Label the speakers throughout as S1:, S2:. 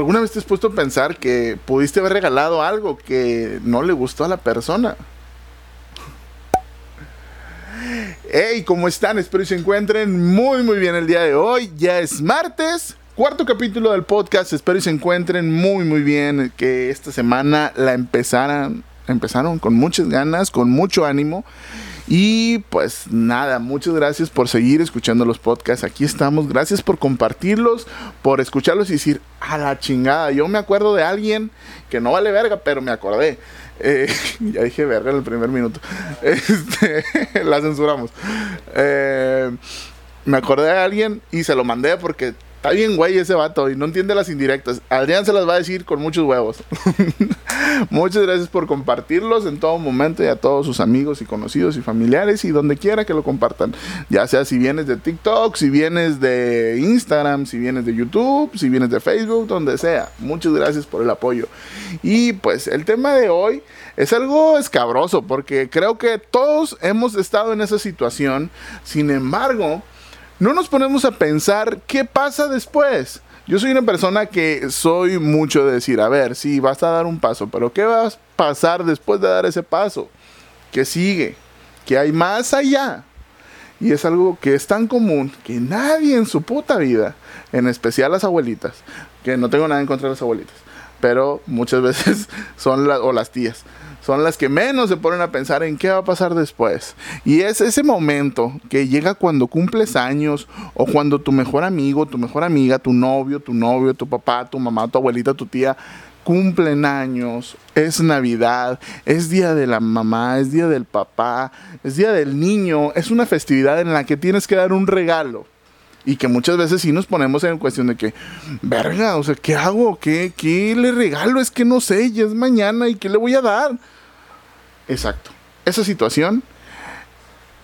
S1: ¿Alguna vez te has puesto a pensar que pudiste haber regalado algo que no le gustó a la persona? Hey, ¿cómo están? Espero que se encuentren muy muy bien el día de hoy. Ya es martes, cuarto capítulo del podcast. Espero que se encuentren muy muy bien. Que esta semana la empezaran, empezaron con muchas ganas, con mucho ánimo. Y pues nada, muchas gracias por seguir escuchando los podcasts. Aquí estamos. Gracias por compartirlos, por escucharlos y decir, a la chingada. Yo me acuerdo de alguien que no vale verga, pero me acordé. Eh, ya dije verga en el primer minuto. Este, la censuramos. Eh, me acordé de alguien y se lo mandé porque Está bien, güey, ese vato y no entiende las indirectas. Adrián se las va a decir con muchos huevos. Muchas gracias por compartirlos en todo momento y a todos sus amigos y conocidos y familiares y donde quiera que lo compartan. Ya sea si vienes de TikTok, si vienes de Instagram, si vienes de YouTube, si vienes de Facebook, donde sea. Muchas gracias por el apoyo. Y pues el tema de hoy es algo escabroso porque creo que todos hemos estado en esa situación. Sin embargo, no nos ponemos a pensar qué pasa después. Yo soy una persona que soy mucho de decir, a ver, sí, vas a dar un paso, pero ¿qué va a pasar después de dar ese paso? ¿Qué sigue? ¿Qué hay más allá? Y es algo que es tan común que nadie en su puta vida, en especial las abuelitas, que no tengo nada en contra de las abuelitas, pero muchas veces son las, o las tías, son las que menos se ponen a pensar en qué va a pasar después. Y es ese momento que llega cuando cumples años o cuando tu mejor amigo, tu mejor amiga, tu novio, tu novio, tu papá, tu mamá, tu abuelita, tu tía cumplen años, es Navidad, es día de la mamá, es día del papá, es día del niño, es una festividad en la que tienes que dar un regalo. Y que muchas veces sí nos ponemos en cuestión de que, verga, o sea, ¿qué hago? ¿Qué, qué le regalo? Es que no sé, ya es mañana y ¿qué le voy a dar? Exacto. Esa situación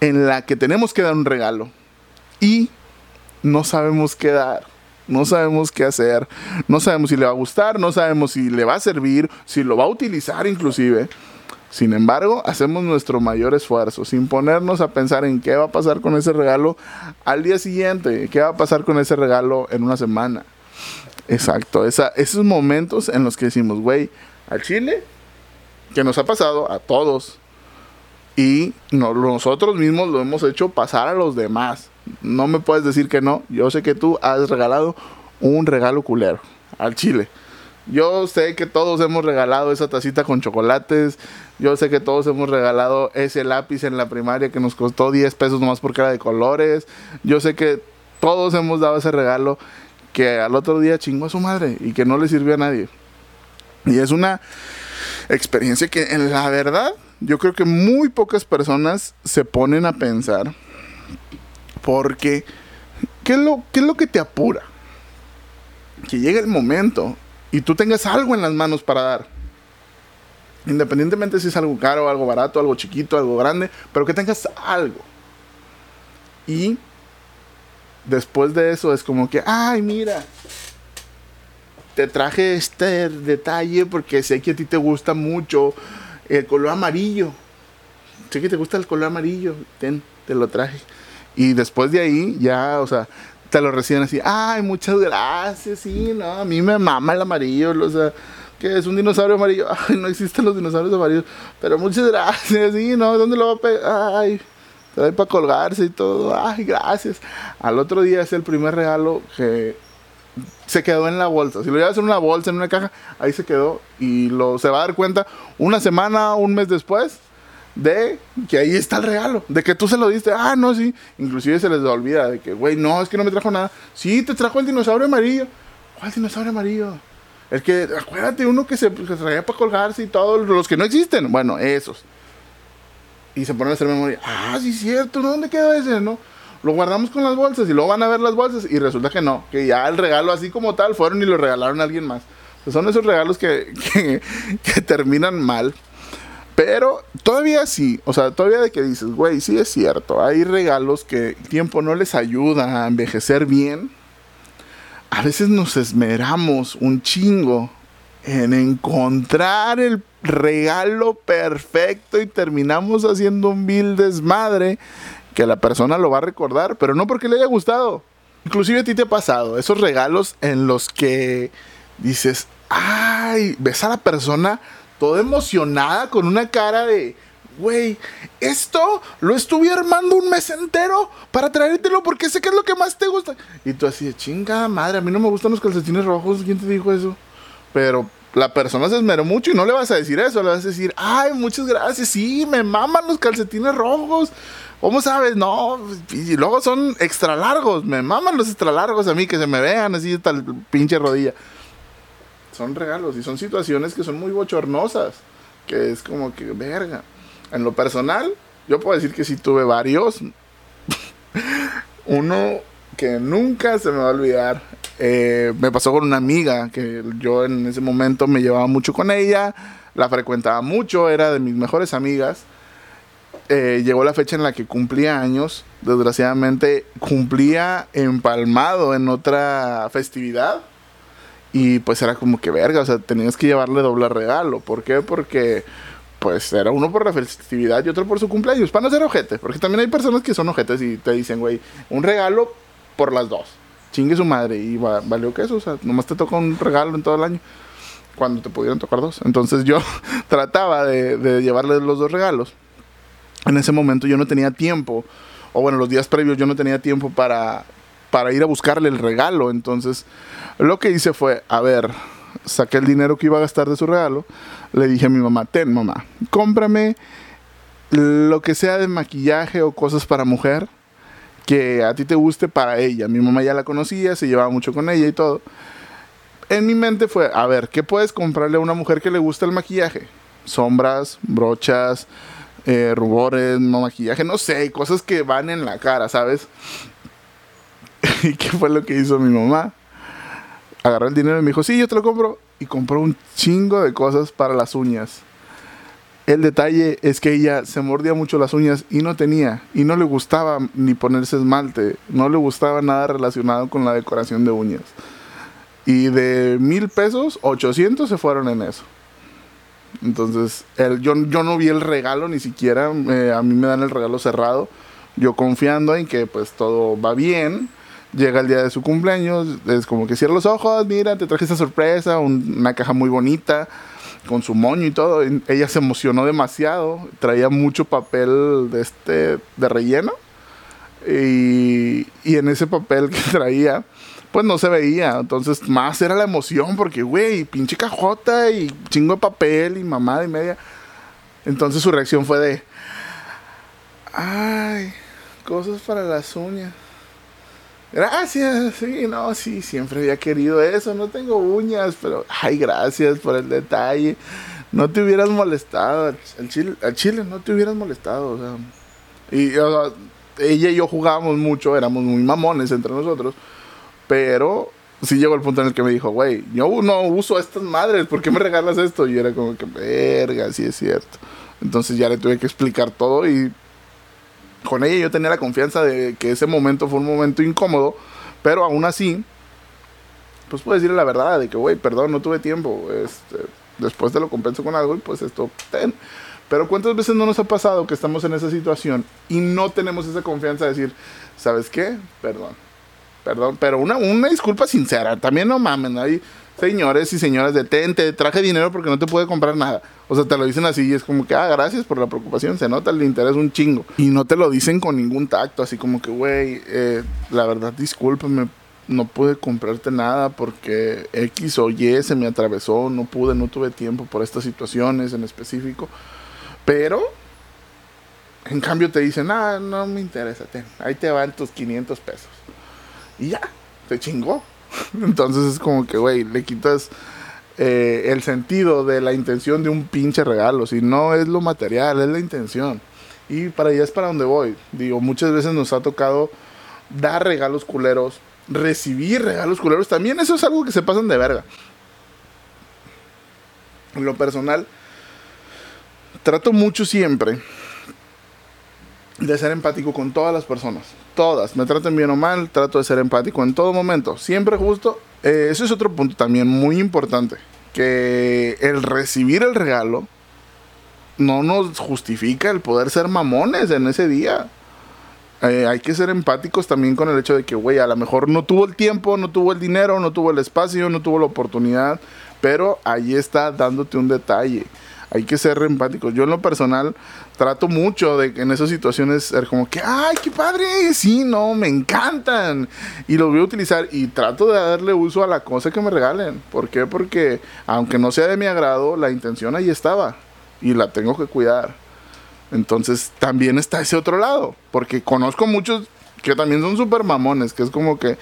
S1: en la que tenemos que dar un regalo y no sabemos qué dar, no sabemos qué hacer, no sabemos si le va a gustar, no sabemos si le va a servir, si lo va a utilizar inclusive. Sin embargo, hacemos nuestro mayor esfuerzo, sin ponernos a pensar en qué va a pasar con ese regalo al día siguiente, qué va a pasar con ese regalo en una semana. Exacto, esos momentos en los que decimos, güey, al chile, que nos ha pasado a todos, y nosotros mismos lo hemos hecho pasar a los demás. No me puedes decir que no, yo sé que tú has regalado un regalo culero al chile. Yo sé que todos hemos regalado esa tacita con chocolates. Yo sé que todos hemos regalado ese lápiz en la primaria que nos costó 10 pesos nomás porque era de colores. Yo sé que todos hemos dado ese regalo que al otro día chingó a su madre y que no le sirvió a nadie. Y es una experiencia que en la verdad yo creo que muy pocas personas se ponen a pensar porque ¿qué es lo, qué es lo que te apura? Que llegue el momento y tú tengas algo en las manos para dar. Independientemente si es algo caro, algo barato, algo chiquito, algo grande, pero que tengas algo. Y después de eso es como que, ay, mira, te traje este detalle porque sé que a ti te gusta mucho el color amarillo. Sé que te gusta el color amarillo, ten, te lo traje. Y después de ahí, ya, o sea, te lo reciben así, ay, muchas gracias, sí, no, a mí me mama el amarillo, o sea, que es un dinosaurio amarillo, ay, no existen los dinosaurios amarillos, pero muchas gracias, sí, no, ¿dónde lo va a pegar? Ay, te doy para colgarse y todo, ay, gracias. Al otro día es el primer regalo que se quedó en la bolsa. Si lo llevas en una bolsa, en una caja, ahí se quedó y lo se va a dar cuenta una semana, un mes después de que ahí está el regalo, de que tú se lo diste, ah, no, sí, inclusive se les olvida de que, güey, no, es que no me trajo nada, sí, te trajo el dinosaurio amarillo, ¿cuál dinosaurio amarillo? El que, acuérdate, uno que se, traía para colgarse y todos los que no existen, bueno, esos. Y se ponen a hacer memoria, ah, sí, cierto, ¿dónde quedó ese, no? Lo guardamos con las bolsas y luego van a ver las bolsas y resulta que no, que ya el regalo así como tal fueron y lo regalaron a alguien más. son esos regalos que, que terminan mal pero todavía sí, o sea, todavía de que dices, güey, sí es cierto, hay regalos que el tiempo no les ayuda a envejecer bien. A veces nos esmeramos un chingo en encontrar el regalo perfecto y terminamos haciendo un vil desmadre que la persona lo va a recordar, pero no porque le haya gustado. Inclusive a ti te ha pasado esos regalos en los que dices, ay, ves a la persona toda emocionada con una cara de, güey, esto lo estuve armando un mes entero para traértelo porque sé que es lo que más te gusta. Y tú así de chinga madre, a mí no me gustan los calcetines rojos, ¿quién te dijo eso? Pero la persona se esmeró mucho y no le vas a decir eso, le vas a decir, ay, muchas gracias, sí, me maman los calcetines rojos. ¿Cómo sabes? No, y luego son extra largos, me maman los extra largos a mí, que se me vean así el pinche rodilla. Son regalos y son situaciones que son muy bochornosas, que es como que, verga. En lo personal, yo puedo decir que sí tuve varios. Uno que nunca se me va a olvidar. Eh, me pasó con una amiga que yo en ese momento me llevaba mucho con ella, la frecuentaba mucho, era de mis mejores amigas. Eh, llegó la fecha en la que cumplía años. Desgraciadamente cumplía empalmado en otra festividad. Y pues era como que verga, o sea, tenías que llevarle doble regalo. ¿Por qué? Porque pues era uno por la festividad y otro por su cumpleaños. Para no ser ojete, porque también hay personas que son ojetes y te dicen, güey, un regalo por las dos. Chingue su madre y valió que eso, o sea, nomás te toca un regalo en todo el año. Cuando te pudieron tocar dos. Entonces yo trataba de, de llevarle los dos regalos. En ese momento yo no tenía tiempo, o bueno, los días previos yo no tenía tiempo para, para ir a buscarle el regalo. Entonces lo que hice fue, a ver, saqué el dinero que iba a gastar de su regalo, le dije a mi mamá, ten mamá, cómprame lo que sea de maquillaje o cosas para mujer que a ti te guste para ella. Mi mamá ya la conocía, se llevaba mucho con ella y todo. En mi mente fue, a ver, ¿qué puedes comprarle a una mujer que le gusta el maquillaje? Sombras, brochas, eh, rubores, no maquillaje, no sé, cosas que van en la cara, ¿sabes? ¿Y qué fue lo que hizo mi mamá? agarró el dinero y me dijo, sí, yo te lo compro. Y compró un chingo de cosas para las uñas. El detalle es que ella se mordía mucho las uñas y no tenía, y no le gustaba ni ponerse esmalte, no le gustaba nada relacionado con la decoración de uñas. Y de mil pesos, 800 se fueron en eso. Entonces, el, yo, yo no vi el regalo ni siquiera, eh, a mí me dan el regalo cerrado, yo confiando en que pues todo va bien, llega el día de su cumpleaños, es como que cierra los ojos, mira, te traje esta sorpresa, una caja muy bonita, con su moño y todo. ella se emocionó demasiado, traía mucho papel de este, de relleno. Y, y en ese papel que traía, pues no se veía. Entonces, más era la emoción, porque, güey, pinche cajota y chingo de papel y mamada y media. Entonces su reacción fue de, ay, cosas para las uñas. Gracias, sí, no, sí, siempre había querido eso, no tengo uñas, pero, ay, gracias por el detalle. No te hubieras molestado, al chile, al chile no te hubieras molestado, o sea. Y ella y yo jugábamos mucho, éramos muy mamones entre nosotros, pero sí llegó el punto en el que me dijo, güey, yo no uso estas madres, ¿por qué me regalas esto? Y era como que, verga, sí es cierto. Entonces ya le tuve que explicar todo y con ella yo tenía la confianza de que ese momento fue un momento incómodo, pero aún así, pues puedo decirle la verdad, de que, güey, perdón, no tuve tiempo, este, después te lo compenso con algo y pues esto, ten. Pero ¿cuántas veces no nos ha pasado que estamos en esa situación y no tenemos esa confianza de decir, ¿sabes qué? Perdón. Perdón, pero una, una disculpa sincera, también no mamen, ahí señores y señoras de ten, te traje dinero porque no te puede comprar nada. O sea, te lo dicen así y es como que, ah, gracias por la preocupación, se nota el interés un chingo. Y no te lo dicen con ningún tacto, así como que, güey, eh, la verdad, discúlpame, no pude comprarte nada porque X o Y se me atravesó, no pude, no tuve tiempo por estas situaciones en específico. Pero, en cambio te dicen, ah, no me interesa, ten, ahí te van tus 500 pesos. Y ya, te chingó. Entonces es como que, güey, le quitas eh, el sentido de la intención de un pinche regalo. Si no es lo material, es la intención. Y para allá es para donde voy. Digo, muchas veces nos ha tocado dar regalos culeros, recibir regalos culeros. También eso es algo que se pasan de verga. En lo personal, trato mucho siempre de ser empático con todas las personas. Todas. Me traten bien o mal, trato de ser empático en todo momento. Siempre justo. Eh, eso es otro punto también muy importante. Que el recibir el regalo no nos justifica el poder ser mamones en ese día. eh, hay que ser empáticos también con el hecho de que, güey, a lo mejor no tuvo el tiempo, no tuvo el dinero, no tuvo el espacio, no tuvo la oportunidad, pero ahí está dándote un detalle. Hay que ser empáticos. Yo en lo personal trato mucho de en esas situaciones ser como que, ay, qué padre, sí, no, me encantan. Y lo voy a utilizar y trato de darle uso a la cosa que me regalen. ¿Por qué? Porque aunque no sea de mi agrado, la intención ahí estaba y la tengo que cuidar. Entonces también está ese otro lado, porque conozco muchos que también son súper mamones, que es como que,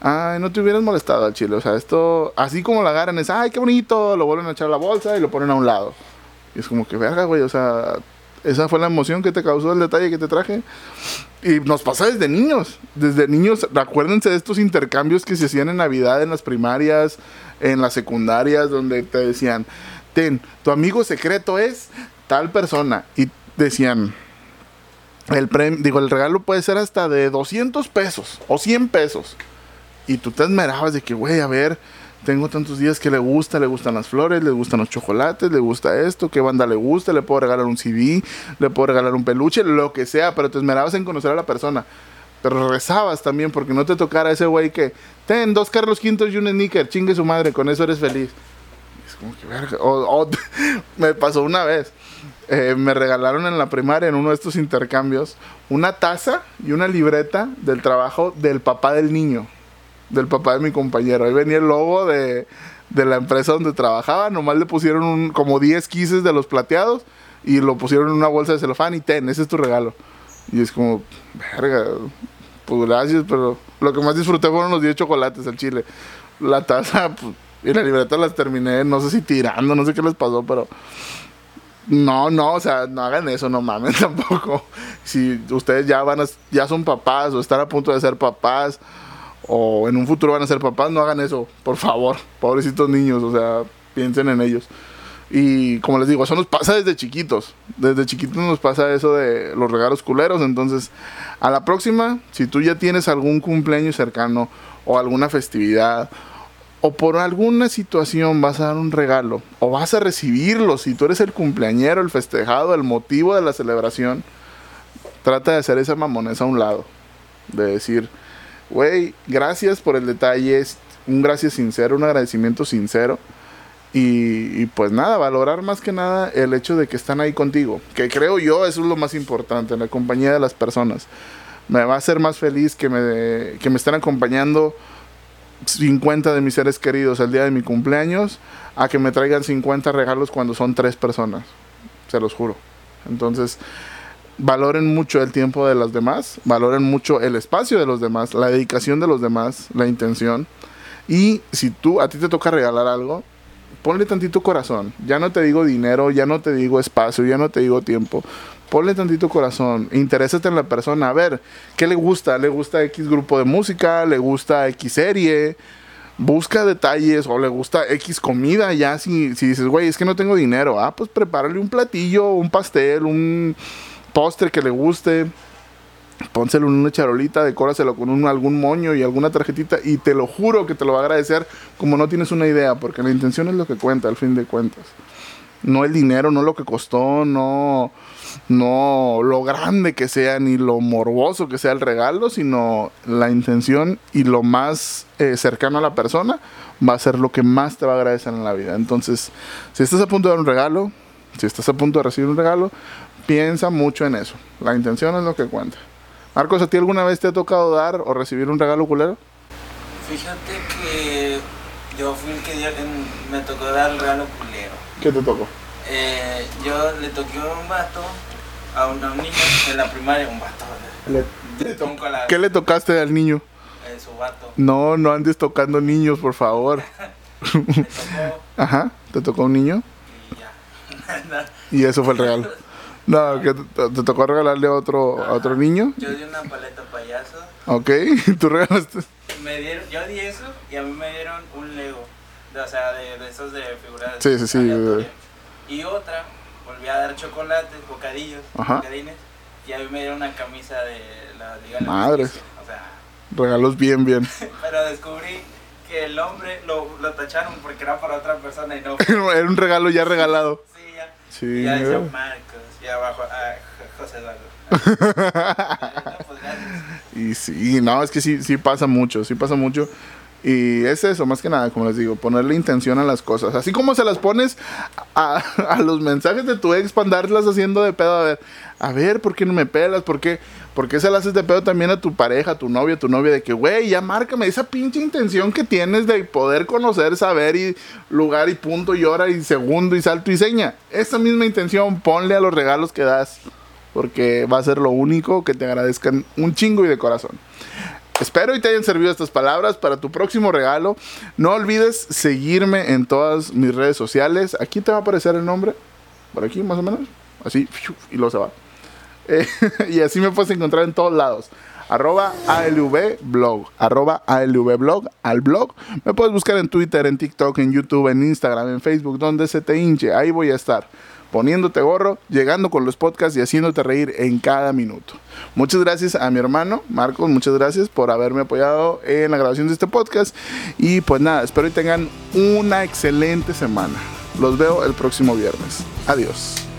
S1: ay, no te hubieras molestado al chile. O sea, esto, así como la agarran, es, ay, qué bonito, lo vuelven a echar a la bolsa y lo ponen a un lado. Y es como que, verga, güey, o sea, esa fue la emoción que te causó el detalle que te traje. Y nos pasa desde niños. Desde niños, acuérdense de estos intercambios que se hacían en Navidad, en las primarias, en las secundarias, donde te decían, ten, tu amigo secreto es tal persona. Y decían, el digo, el regalo puede ser hasta de 200 pesos o 100 pesos. Y tú te esmerabas de que, güey, a ver, tengo tantos días que le gusta, le gustan las flores, le gustan los chocolates, le gusta esto, qué banda le gusta, le puedo regalar un CD, le puedo regalar un peluche, lo que sea, pero te esmerabas en conocer a la persona. Pero rezabas también porque no te tocara ese güey que, ten dos Carlos Quintos y un sneaker, chingue su madre, con eso eres feliz. Es como que verga. O, me pasó una vez. Eh, me regalaron en la primaria, en uno de estos intercambios, una taza y una libreta del trabajo del papá del niño del papá de mi compañero. Ahí venía el logo de, la empresa donde trabajaba. Nomás le pusieron un, como 10 quises de los plateados y lo pusieron en una bolsa de celofán y ten, ese es tu regalo. Y es como, verga, pues gracias, pero lo que más disfruté fueron los 10 chocolates al chile. La taza pues, y la libreta las terminé, no sé si tirando, no sé qué les pasó, pero... No, no, o sea, no hagan eso, no mames tampoco. Si ustedes ya van a, ya son papás o están a punto de ser papás, o en un futuro van a ser papás, no hagan eso, por favor, pobrecitos niños, o sea, piensen en ellos. Y como les digo, eso nos pasa desde chiquitos. Desde chiquitos nos pasa eso de los regalos culeros. Entonces, a la próxima, si tú ya tienes algún cumpleaños cercano o alguna festividad o por alguna situación vas a dar un regalo o vas a recibirlo, si tú eres el cumpleañero, el festejado, el motivo de la celebración, trata de hacer esa mamonesa a un lado. De decir, güey, gracias por el detalle, un gracias sincero, un agradecimiento sincero. Y, pues nada, valorar más que nada el hecho de que están ahí contigo, que creo yo eso es lo más importante, la compañía de las personas. Me va a hacer más feliz que me, que me estén acompañando 50 de mis seres queridos el día de mi cumpleaños a que me traigan 50 regalos cuando son tres personas, se los juro. Entonces, valoren mucho el tiempo de los demás, valoren mucho el espacio de los demás, la dedicación de los demás, la intención. Y si tú a ti te toca regalar algo, ponle tantito corazón. Ya no te digo dinero, ya no te digo espacio, ya no te digo tiempo. Ponle tantito corazón, interésate en la persona, a ver, ¿qué le gusta? ¿Le gusta X grupo de música? ¿Le gusta X serie? Busca detalles o le gusta X comida, ya si, si dices, güey, es que no tengo dinero, ah, pues prepárale un platillo, un pastel, un, postre que le guste, pónselo en una charolita, decóraselo con un, algún moño y alguna tarjetita y te lo juro que te lo va a agradecer como no tienes una idea, porque la intención es lo que cuenta al fin de cuentas. No el dinero, no lo que costó, no, no lo grande que sea ni lo morboso que sea el regalo, sino la intención y lo más eh, cercano a la persona va a ser lo que más te va a agradecer en la vida. Entonces, si estás a punto de dar un regalo, si estás a punto de recibir un regalo, piensa mucho en eso. La intención es lo que cuenta. Marcos, ¿a ti alguna vez te ha tocado dar o recibir un regalo culero?
S2: Fíjate que yo fui el que dio, me tocó dar el regalo culero.
S1: ¿Qué te tocó?
S2: Eh, yo le toqué un vato a un, niño en la primaria, un vato.
S1: ¿Qué le tocaste al niño?
S2: Eh, su vato.
S1: No, no andes tocando niños, por favor. tocó. Ajá, ¿te tocó un niño?
S2: Y ya.
S1: y eso fue el regalo. No, que te, tocó regalarle a otro, a otro niño.
S2: Yo di una paleta payaso.
S1: Ok, tú regalaste.
S2: Me dieron, yo di eso y a mí me dieron un Lego. o sea, de, de, esos de figuras.
S1: Sí, sí, sí.
S2: Y otra, volví a dar chocolates, bocadillos, bocadines. Y a mí me dieron una camisa de la Liga
S1: Madre. O sea. Regalos bien, bien.
S2: pero descubrí que el hombre lo, lo tacharon porque era para otra persona y no.
S1: era un regalo ya regalado.
S2: Sí, ya. Sí. Y ya decía Marcos y abajo ah, José Eduardo.
S1: y sí, no, es que sí, sí pasa mucho, sí pasa mucho. Y es eso, más que nada, como les digo, ponerle intención a las cosas. Así como se las pones a, a los mensajes de tu ex para andarlas haciendo de pedo. A ver, a ver, ¿por qué no me pelas? ¿Por qué, ¿Por qué se las haces de pedo también a tu pareja, a tu novia, a tu novia? De que, güey, ya márcame esa pinche intención que tienes de poder conocer, saber y lugar y punto y hora y segundo y salto y seña. Esa misma intención ponle a los regalos que das. Porque va a ser lo único que te agradezcan un chingo y de corazón. Espero y te hayan servido estas palabras para tu próximo regalo. No olvides seguirme en todas mis redes sociales. Aquí te va a aparecer el nombre. Por aquí, más o menos. Así, y lo se va. Y así me puedes encontrar en todos lados. Arroba ALV blog. Arroba ALV blog al blog. Me puedes buscar en Twitter, en TikTok, en YouTube, en Instagram, en Facebook, donde se te hinche. Ahí voy a estar poniéndote gorro, llegando con los podcasts y haciéndote reír en cada minuto. Muchas gracias a mi hermano Marcos, muchas gracias por haberme apoyado en la grabación de este podcast. Y pues nada, espero que tengan una excelente semana. Los veo el próximo viernes. Adiós.